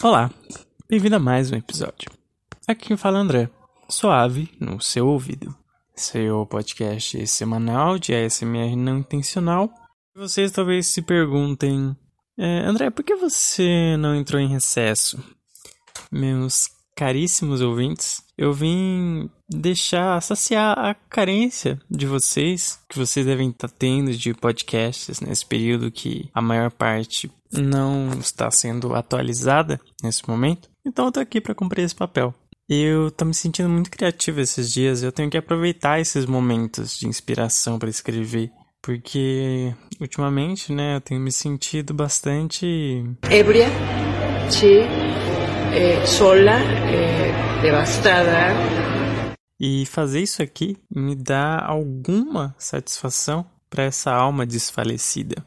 Olá, bem-vindo a mais um episódio. Aqui fala é André, suave no seu ouvido. Seu podcast semanal de ASMR não intencional. Vocês talvez se perguntem, é, André, por que você não entrou em recesso? Meus caríssimos ouvintes, eu vim deixar saciar a carência de vocês, que vocês devem estar tendo de podcasts nesse período que a maior parte não está sendo atualizada nesse momento. Então eu tô aqui para cumprir esse papel. Eu tô me sentindo muito criativo esses dias, eu tenho que aproveitar esses momentos de inspiração para escrever, porque ultimamente, né, eu tenho me sentido bastante ebria, sí, eh, sola, eh, devastada. E fazer isso aqui me dá alguma satisfação para essa alma desfalecida.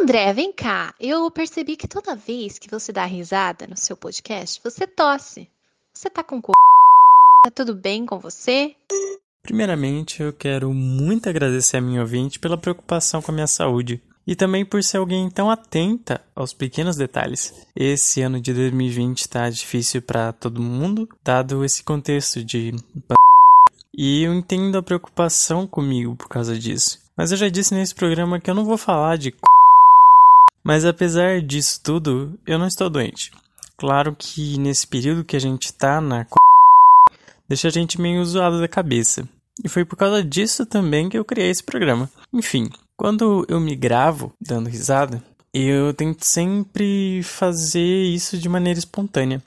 André, vem cá. Eu percebi que toda vez que você dá risada no seu podcast, você tosse. Você tá com co... Tá tudo bem com você? Primeiramente, eu quero muito agradecer a minha ouvinte pela preocupação com a minha saúde e também por ser alguém tão atenta aos pequenos detalhes. Esse ano de 2020 está difícil para todo mundo, dado esse contexto de e eu entendo a preocupação comigo por causa disso. Mas eu já disse nesse programa que eu não vou falar de mas apesar disso tudo, eu não estou doente. Claro que nesse período que a gente tá na deixa a gente meio zoado da cabeça. E foi por causa disso também que eu criei esse programa. Enfim, quando eu me gravo dando risada, eu tento sempre fazer isso de maneira espontânea.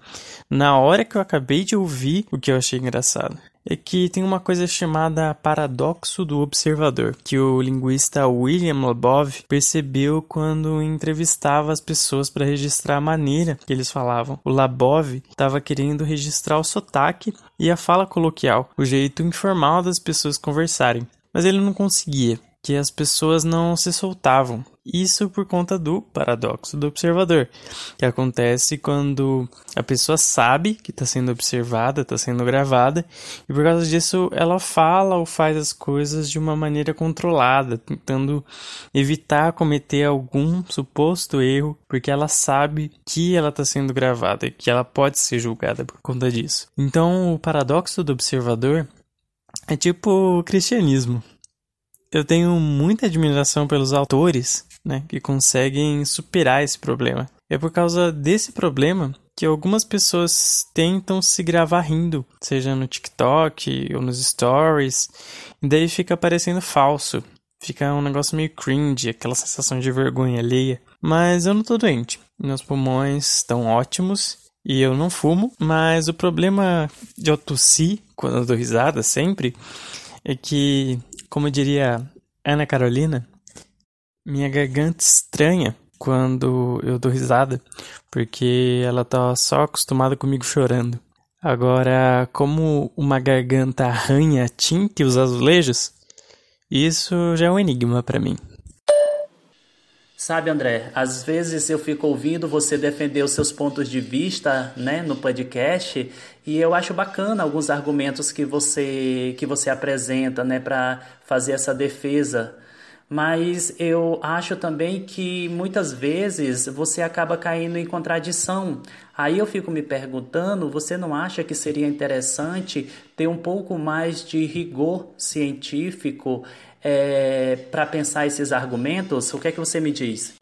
Na hora que eu acabei de ouvir o que eu achei engraçado é que tem uma coisa chamada paradoxo do observador, que o linguista William Labov percebeu quando entrevistava as pessoas para registrar a maneira que eles falavam. O Labov estava querendo registrar o sotaque e a fala coloquial, o jeito informal das pessoas conversarem, mas ele não conseguia que as pessoas não se soltavam. Isso por conta do paradoxo do observador, que acontece quando a pessoa sabe que está sendo observada, está sendo gravada, e por causa disso ela fala ou faz as coisas de uma maneira controlada, tentando evitar cometer algum suposto erro, porque ela sabe que ela está sendo gravada e que ela pode ser julgada por conta disso. Então, o paradoxo do observador é tipo o cristianismo eu tenho muita admiração pelos autores né, que conseguem superar esse problema. É por causa desse problema que algumas pessoas tentam se gravar rindo, seja no TikTok ou nos stories, e daí fica parecendo falso. Fica um negócio meio cringe, aquela sensação de vergonha alheia. Mas eu não tô doente. Meus pulmões estão ótimos e eu não fumo, mas o problema de eu tossir quando eu dou risada sempre é que como diria Ana Carolina, minha garganta estranha quando eu dou risada, porque ela tá só acostumada comigo chorando. Agora, como uma garganta arranha a tinta e os azulejos, isso já é um enigma para mim. Sabe, André, às vezes eu fico ouvindo você defender os seus pontos de vista, né, no podcast, e eu acho bacana alguns argumentos que você que você apresenta, né, para fazer essa defesa. Mas eu acho também que muitas vezes você acaba caindo em contradição. Aí eu fico me perguntando, você não acha que seria interessante ter um pouco mais de rigor científico é, para pensar esses argumentos, o que é que você me diz?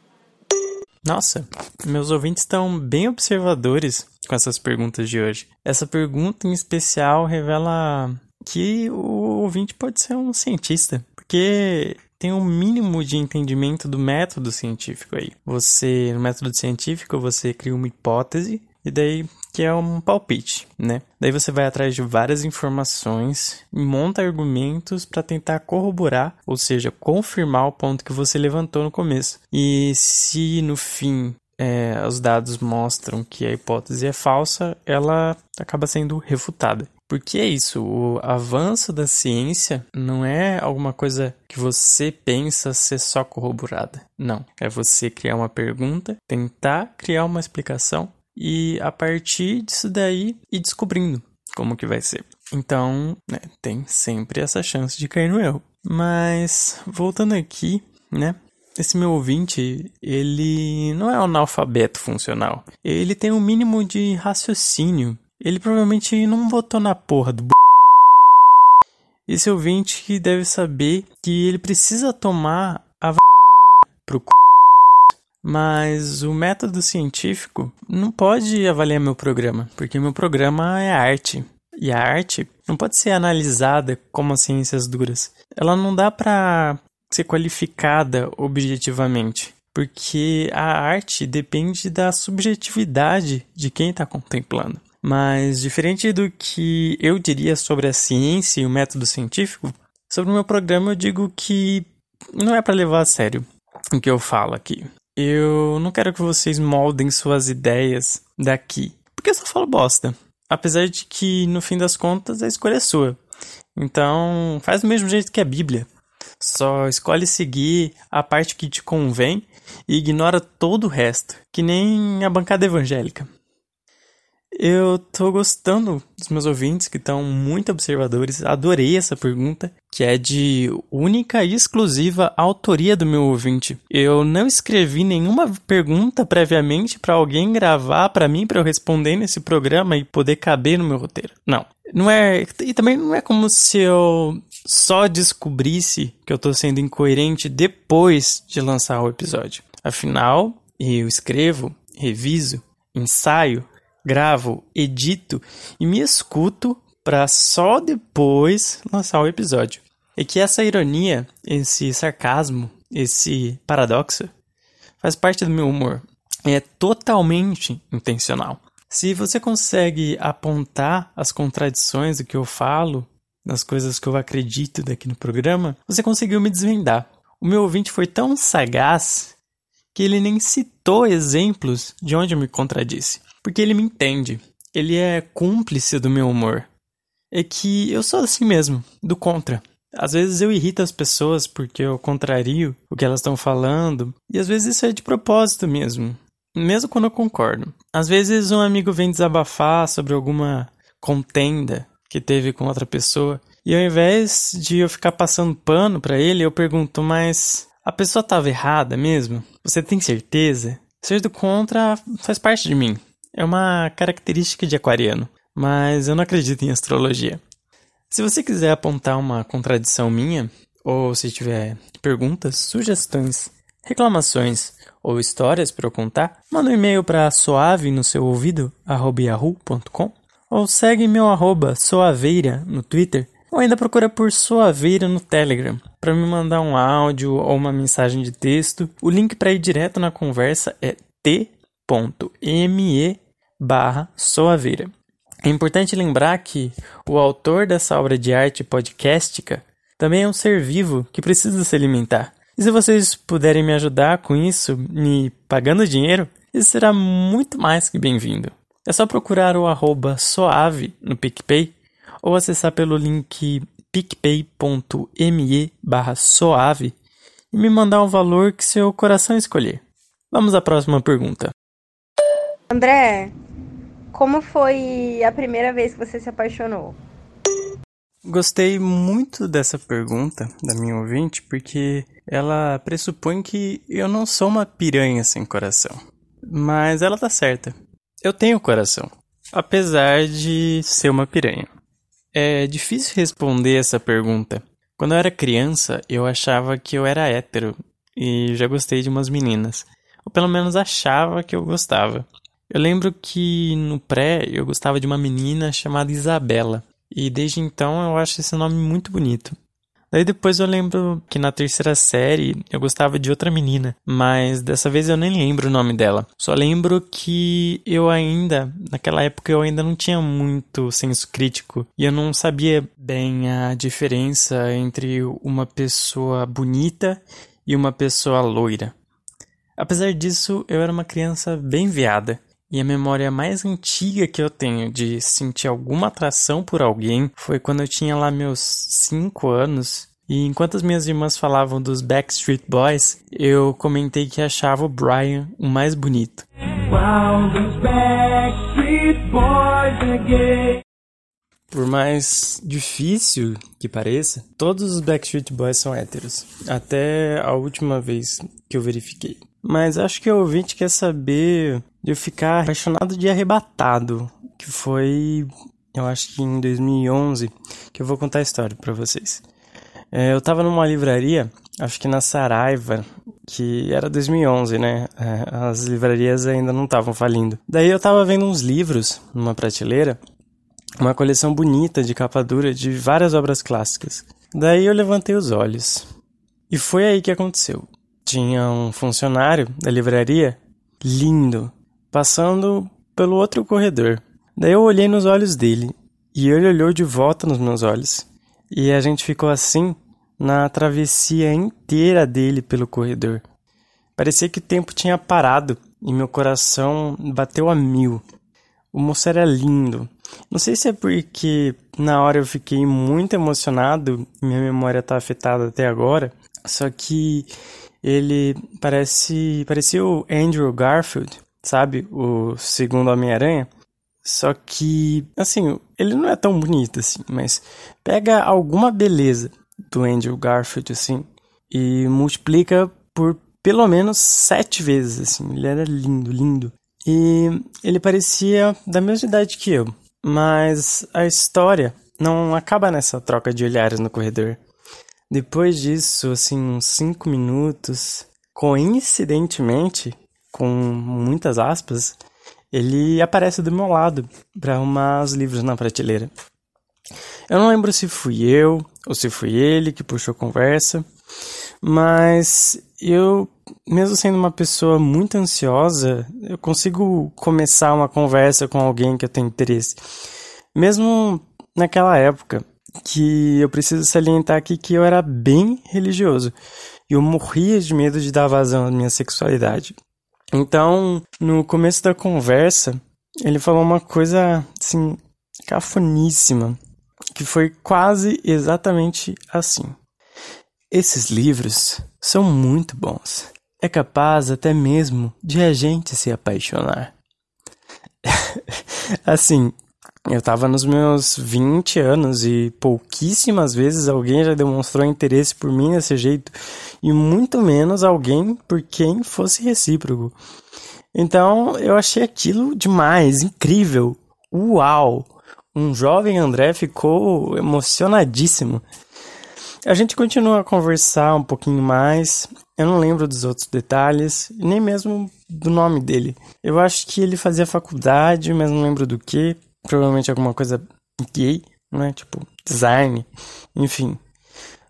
Nossa, meus ouvintes estão bem observadores com essas perguntas de hoje. Essa pergunta em especial revela que o ouvinte pode ser um cientista, porque tem um mínimo de entendimento do método científico aí. Você, no método científico, você cria uma hipótese e daí que é um palpite, né? Daí você vai atrás de várias informações e monta argumentos para tentar corroborar, ou seja, confirmar o ponto que você levantou no começo. E se no fim é, os dados mostram que a hipótese é falsa, ela acaba sendo refutada. Porque é isso, o avanço da ciência não é alguma coisa que você pensa ser só corroborada. Não. É você criar uma pergunta, tentar criar uma explicação e a partir disso daí ir descobrindo como que vai ser. Então, né, tem sempre essa chance de cair no erro. Mas voltando aqui, né? esse meu ouvinte, ele não é um analfabeto funcional. Ele tem um mínimo de raciocínio. Ele provavelmente não votou na porra do b... Esse ouvinte deve saber que ele precisa tomar a v... pro c... Mas o método científico não pode avaliar meu programa, porque meu programa é arte. E a arte não pode ser analisada como as ciências duras. Ela não dá para ser qualificada objetivamente, porque a arte depende da subjetividade de quem está contemplando. Mas, diferente do que eu diria sobre a ciência e o método científico, sobre o meu programa eu digo que não é para levar a sério o que eu falo aqui. Eu não quero que vocês moldem suas ideias daqui, porque eu só falo bosta. Apesar de que, no fim das contas, a escolha é sua. Então, faz do mesmo jeito que a Bíblia. Só escolhe seguir a parte que te convém e ignora todo o resto, que nem a bancada evangélica. Eu tô gostando dos meus ouvintes que estão muito observadores. Adorei essa pergunta, que é de única e exclusiva autoria do meu ouvinte. Eu não escrevi nenhuma pergunta previamente para alguém gravar para mim para eu responder nesse programa e poder caber no meu roteiro. Não. Não é, e também não é como se eu só descobrisse que eu tô sendo incoerente depois de lançar o episódio. Afinal, eu escrevo, reviso, ensaio gravo, edito e me escuto para só depois lançar o episódio. E que essa ironia, esse sarcasmo, esse paradoxo faz parte do meu humor. É totalmente intencional. Se você consegue apontar as contradições do que eu falo, das coisas que eu acredito daqui no programa, você conseguiu me desvendar. O meu ouvinte foi tão sagaz que ele nem citou exemplos de onde eu me contradisse. Porque ele me entende. Ele é cúmplice do meu humor. É que eu sou assim mesmo, do contra. Às vezes eu irrito as pessoas porque eu contrario o que elas estão falando, e às vezes isso é de propósito mesmo, mesmo quando eu concordo. Às vezes um amigo vem desabafar sobre alguma contenda que teve com outra pessoa, e ao invés de eu ficar passando pano para ele, eu pergunto: "Mas a pessoa estava errada mesmo? Você tem certeza?" Ser do contra faz parte de mim. É uma característica de aquariano, mas eu não acredito em astrologia. Se você quiser apontar uma contradição minha, ou se tiver perguntas, sugestões, reclamações ou histórias para eu contar, manda um e-mail para suave no seu ouvido, yahoo.com, ou segue meu arroba soaveira no Twitter, ou ainda procura por Soaveira no Telegram para me mandar um áudio ou uma mensagem de texto. O link para ir direto na conversa é t.me barra Soaveira. É importante lembrar que o autor dessa obra de arte podcastica também é um ser vivo que precisa se alimentar. E se vocês puderem me ajudar com isso, me pagando dinheiro, isso será muito mais que bem-vindo. É só procurar o arroba soave no PicPay ou acessar pelo link picpay.me barra soave e me mandar um valor que seu coração escolher. Vamos à próxima pergunta. André, como foi a primeira vez que você se apaixonou? Gostei muito dessa pergunta da minha ouvinte, porque ela pressupõe que eu não sou uma piranha sem coração. Mas ela tá certa. Eu tenho coração, apesar de ser uma piranha. É difícil responder essa pergunta. Quando eu era criança, eu achava que eu era hétero e já gostei de umas meninas. Ou pelo menos achava que eu gostava. Eu lembro que no pré eu gostava de uma menina chamada Isabela. E desde então eu acho esse nome muito bonito. Daí depois eu lembro que na terceira série eu gostava de outra menina, mas dessa vez eu nem lembro o nome dela. Só lembro que eu ainda, naquela época eu ainda não tinha muito senso crítico e eu não sabia bem a diferença entre uma pessoa bonita e uma pessoa loira. Apesar disso, eu era uma criança bem viada e a memória mais antiga que eu tenho de sentir alguma atração por alguém foi quando eu tinha lá meus 5 anos. E enquanto as minhas irmãs falavam dos Backstreet Boys, eu comentei que achava o Brian o mais bonito. Por mais difícil que pareça, todos os Backstreet Boys são héteros. Até a última vez que eu verifiquei. Mas acho que o ouvinte quer saber de eu ficar apaixonado de arrebatado. Que foi, eu acho que em 2011, que eu vou contar a história para vocês. É, eu tava numa livraria, acho que na Saraiva, que era 2011, né? É, as livrarias ainda não estavam falindo. Daí eu tava vendo uns livros numa prateleira uma coleção bonita de capa dura de várias obras clássicas. Daí eu levantei os olhos. E foi aí que aconteceu. Tinha um funcionário da livraria, lindo, passando pelo outro corredor. Daí eu olhei nos olhos dele e ele olhou de volta nos meus olhos. E a gente ficou assim na travessia inteira dele pelo corredor. Parecia que o tempo tinha parado e meu coração bateu a mil. O moço era lindo, não sei se é porque na hora eu fiquei muito emocionado, minha memória tá afetada até agora, só que ele parece parecia o Andrew Garfield, sabe? O segundo Homem-Aranha. Só que, assim, ele não é tão bonito assim, mas pega alguma beleza do Andrew Garfield, assim, e multiplica por pelo menos sete vezes, assim. Ele era lindo, lindo. E ele parecia da mesma idade que eu. Mas a história não acaba nessa troca de olhares no corredor. Depois disso, assim, uns cinco minutos, coincidentemente, com muitas aspas, ele aparece do meu lado para arrumar os livros na prateleira. Eu não lembro se fui eu ou se foi ele que puxou a conversa, mas eu, mesmo sendo uma pessoa muito ansiosa, eu consigo começar uma conversa com alguém que eu tenho interesse. Mesmo naquela época, que eu preciso salientar aqui que eu era bem religioso. E eu morria de medo de dar vazão à minha sexualidade. Então, no começo da conversa, ele falou uma coisa, assim, cafoníssima, que foi quase exatamente assim. Esses livros são muito bons. É capaz até mesmo de a gente se apaixonar. assim, eu tava nos meus 20 anos e pouquíssimas vezes alguém já demonstrou interesse por mim desse jeito, e muito menos alguém por quem fosse recíproco. Então eu achei aquilo demais, incrível. Uau! Um jovem André ficou emocionadíssimo. A gente continua a conversar um pouquinho mais. Eu não lembro dos outros detalhes, nem mesmo do nome dele. Eu acho que ele fazia faculdade, mas não lembro do que. Provavelmente alguma coisa gay, né? Tipo, design, enfim.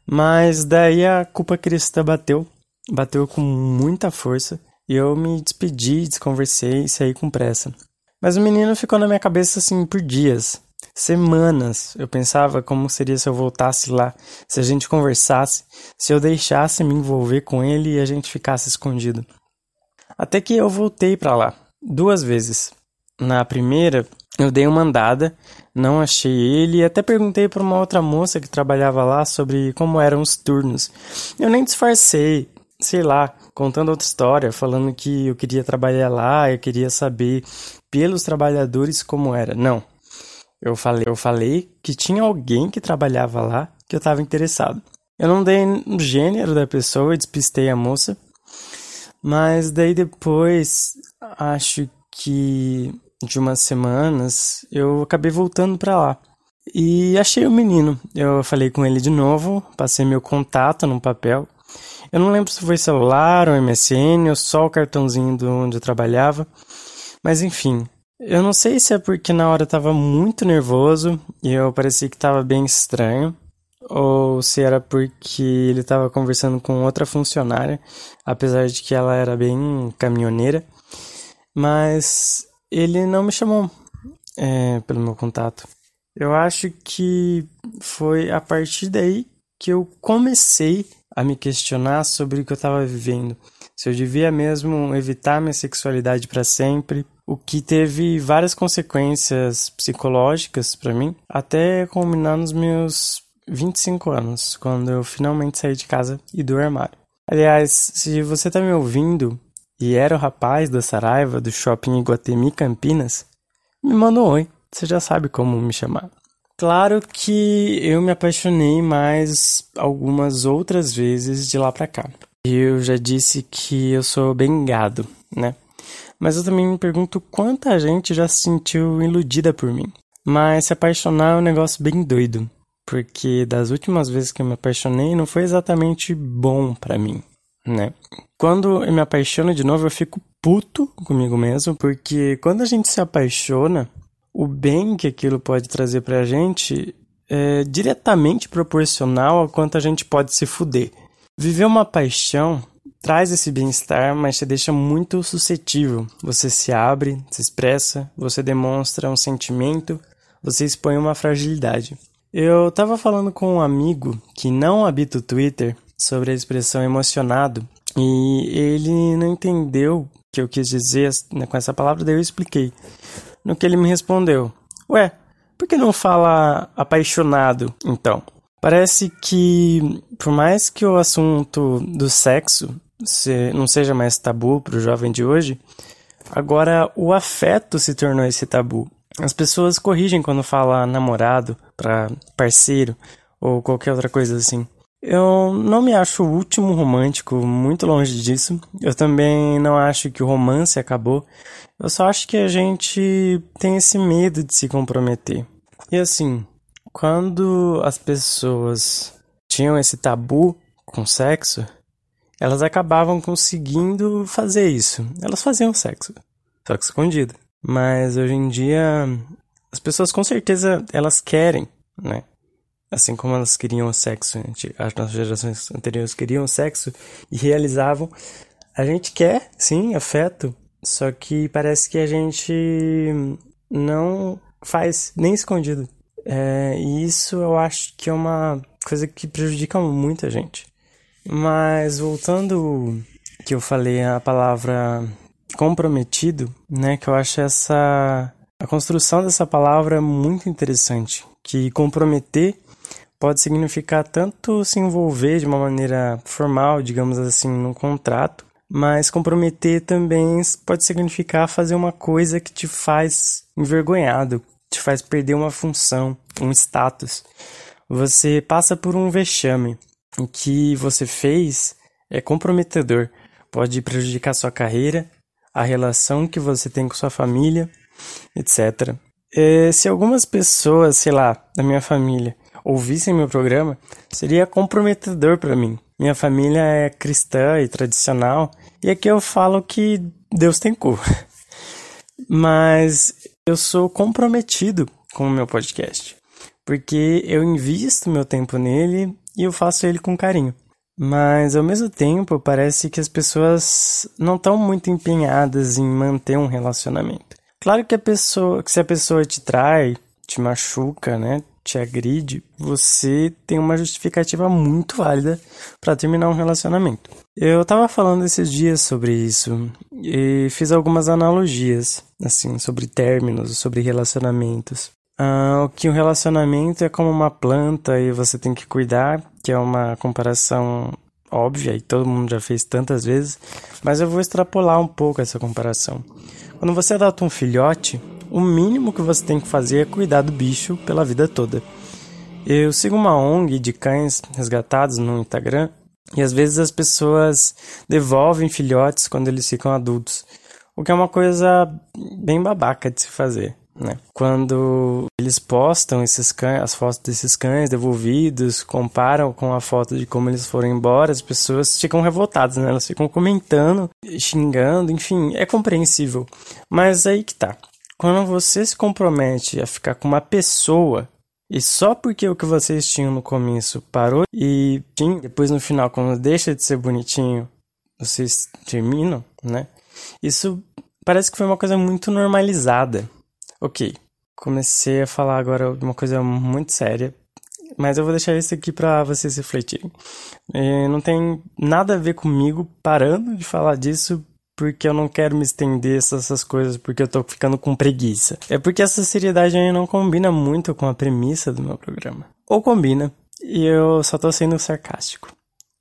Mas daí a culpa cristã bateu, bateu com muita força, e eu me despedi, desconversei e saí com pressa. Mas o menino ficou na minha cabeça assim por dias semanas eu pensava como seria se eu voltasse lá, se a gente conversasse, se eu deixasse me envolver com ele e a gente ficasse escondido. Até que eu voltei para lá, duas vezes. Na primeira, eu dei uma andada, não achei ele e até perguntei para uma outra moça que trabalhava lá sobre como eram os turnos. Eu nem disfarcei, sei lá, contando outra história, falando que eu queria trabalhar lá, eu queria saber pelos trabalhadores como era. Não. Eu falei, eu falei que tinha alguém que trabalhava lá que eu estava interessado. Eu não dei o gênero da pessoa, e despistei a moça. Mas daí depois, acho que de umas semanas, eu acabei voltando para lá. E achei o menino. Eu falei com ele de novo, passei meu contato no papel. Eu não lembro se foi celular ou MSN ou só o cartãozinho de onde eu trabalhava. Mas enfim, eu não sei se é porque na hora eu tava muito nervoso e eu parecia que tava bem estranho, ou se era porque ele tava conversando com outra funcionária, apesar de que ela era bem caminhoneira, mas ele não me chamou é, pelo meu contato. Eu acho que foi a partir daí que eu comecei a me questionar sobre o que eu estava vivendo. Se eu devia mesmo evitar minha sexualidade para sempre, o que teve várias consequências psicológicas para mim, até culminar nos meus 25 anos, quando eu finalmente saí de casa e do armário. Aliás, se você tá me ouvindo e era o rapaz da Saraiva do shopping Iguatemi Campinas, me manda um oi, você já sabe como me chamar. Claro que eu me apaixonei mais algumas outras vezes de lá pra cá. Eu já disse que eu sou bem gado, né? Mas eu também me pergunto quanta gente já se sentiu iludida por mim. Mas se apaixonar é um negócio bem doido, porque das últimas vezes que eu me apaixonei não foi exatamente bom para mim, né? Quando eu me apaixono de novo, eu fico puto comigo mesmo, porque quando a gente se apaixona, o bem que aquilo pode trazer pra gente é diretamente proporcional ao quanto a gente pode se fuder. Viver uma paixão traz esse bem-estar, mas te deixa muito suscetível. Você se abre, se expressa, você demonstra um sentimento, você expõe uma fragilidade. Eu tava falando com um amigo que não habita o Twitter sobre a expressão emocionado e ele não entendeu o que eu quis dizer né, com essa palavra, daí eu expliquei. No que ele me respondeu: Ué, por que não fala apaixonado então? Parece que, por mais que o assunto do sexo não seja mais tabu para o jovem de hoje, agora o afeto se tornou esse tabu. As pessoas corrigem quando fala namorado para parceiro ou qualquer outra coisa assim. Eu não me acho o último romântico, muito longe disso. Eu também não acho que o romance acabou. Eu só acho que a gente tem esse medo de se comprometer. E assim, quando as pessoas tinham esse tabu com sexo, elas acabavam conseguindo fazer isso. Elas faziam sexo, só que escondido. Mas hoje em dia, as pessoas com certeza elas querem, né? assim como elas queriam sexo, as nossas gerações anteriores queriam sexo e realizavam, a gente quer, sim, afeto, só que parece que a gente não faz nem escondido. É, e isso eu acho que é uma coisa que prejudica muito a gente. Mas voltando que eu falei a palavra comprometido, né, que eu acho essa a construção dessa palavra muito interessante, que comprometer pode significar tanto se envolver de uma maneira formal, digamos assim, num contrato, mas comprometer também pode significar fazer uma coisa que te faz envergonhado, te faz perder uma função, um status. Você passa por um vexame. O que você fez é comprometedor, pode prejudicar sua carreira, a relação que você tem com sua família, etc. É, se algumas pessoas, sei lá, da minha família, ouvissem meu programa, seria comprometedor para mim. Minha família é cristã e tradicional, e aqui eu falo que Deus tem cu. Mas eu sou comprometido com o meu podcast, porque eu invisto meu tempo nele e eu faço ele com carinho. Mas ao mesmo tempo, parece que as pessoas não estão muito empenhadas em manter um relacionamento. Claro que a pessoa, que se a pessoa te trai, te machuca, né, te agride, você tem uma justificativa muito válida para terminar um relacionamento. Eu tava falando esses dias sobre isso e fiz algumas analogias, assim, sobre términos, sobre relacionamentos. Ah, que um relacionamento é como uma planta e você tem que cuidar, que é uma comparação óbvia e todo mundo já fez tantas vezes, mas eu vou extrapolar um pouco essa comparação. Quando você adota um filhote, o mínimo que você tem que fazer é cuidar do bicho pela vida toda. Eu sigo uma ONG de cães resgatados no Instagram e às vezes as pessoas devolvem filhotes quando eles ficam adultos, o que é uma coisa bem babaca de se fazer. Né? Quando eles postam esses cães, as fotos desses cães devolvidos, comparam com a foto de como eles foram embora, as pessoas ficam revoltadas, né? Elas ficam comentando, xingando, enfim, é compreensível. Mas aí que tá. Quando você se compromete a ficar com uma pessoa e só porque o que vocês tinham no começo parou e sim, depois no final, quando deixa de ser bonitinho, vocês terminam, né? Isso parece que foi uma coisa muito normalizada. Ok, comecei a falar agora de uma coisa muito séria, mas eu vou deixar isso aqui para vocês refletirem. E não tem nada a ver comigo parando de falar disso porque eu não quero me estender essas coisas porque eu tô ficando com preguiça. É porque essa seriedade aí não combina muito com a premissa do meu programa. Ou combina, e eu só tô sendo sarcástico.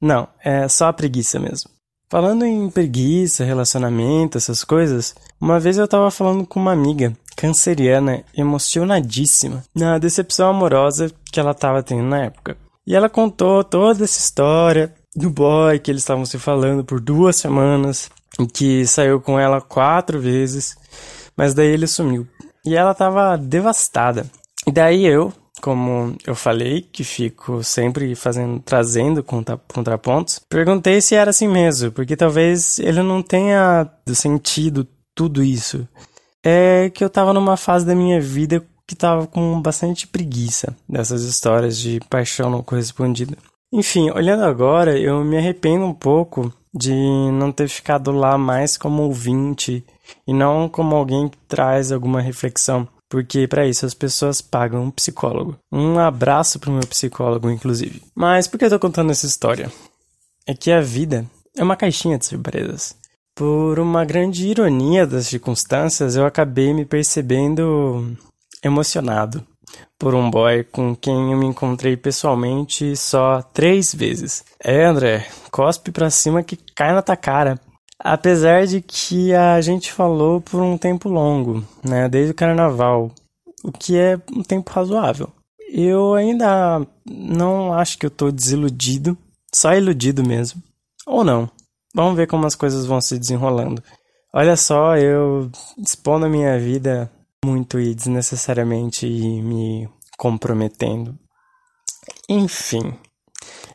Não, é só a preguiça mesmo. Falando em preguiça, relacionamento, essas coisas, uma vez eu tava falando com uma amiga canceriana emocionadíssima na decepção amorosa que ela estava tendo na época. E ela contou toda essa história do boy que eles estavam se falando por duas semanas, que saiu com ela quatro vezes, mas daí ele sumiu. E ela estava devastada. E daí eu, como eu falei, que fico sempre fazendo, trazendo contra, contrapontos, perguntei se era assim mesmo, porque talvez ele não tenha sentido tudo isso. É que eu tava numa fase da minha vida que tava com bastante preguiça dessas histórias de paixão não correspondida. Enfim, olhando agora, eu me arrependo um pouco de não ter ficado lá mais como ouvinte e não como alguém que traz alguma reflexão, porque para isso as pessoas pagam um psicólogo. Um abraço para o meu psicólogo, inclusive. Mas por que eu tô contando essa história? É que a vida é uma caixinha de surpresas. Por uma grande ironia das circunstâncias, eu acabei me percebendo emocionado por um boy com quem eu me encontrei pessoalmente só três vezes. É, André, cospe pra cima que cai na tua cara. Apesar de que a gente falou por um tempo longo, né, desde o carnaval, o que é um tempo razoável. Eu ainda não acho que eu tô desiludido, só iludido mesmo. Ou não. Vamos ver como as coisas vão se desenrolando. Olha só, eu expondo a minha vida muito e desnecessariamente e me comprometendo. Enfim,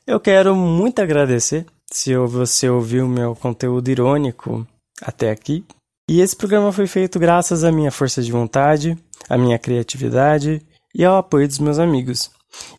eu quero muito agradecer se você ouviu meu conteúdo irônico até aqui. E esse programa foi feito graças à minha força de vontade, à minha criatividade e ao apoio dos meus amigos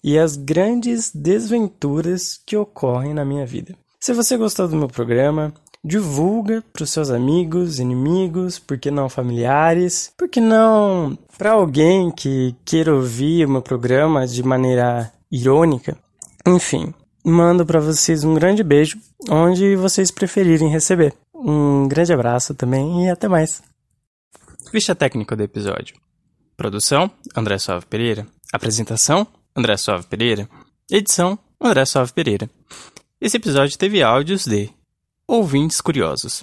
e às grandes desventuras que ocorrem na minha vida. Se você gostou do meu programa, divulga para os seus amigos, inimigos, por que não familiares, por que não para alguém que queira ouvir o meu programa de maneira irônica. Enfim, mando para vocês um grande beijo, onde vocês preferirem receber. Um grande abraço também e até mais. Ficha técnica do episódio. Produção: André Suave Pereira. Apresentação: André Suave Pereira. Edição: André Suave Pereira. Esse episódio teve áudios de ouvintes curiosos.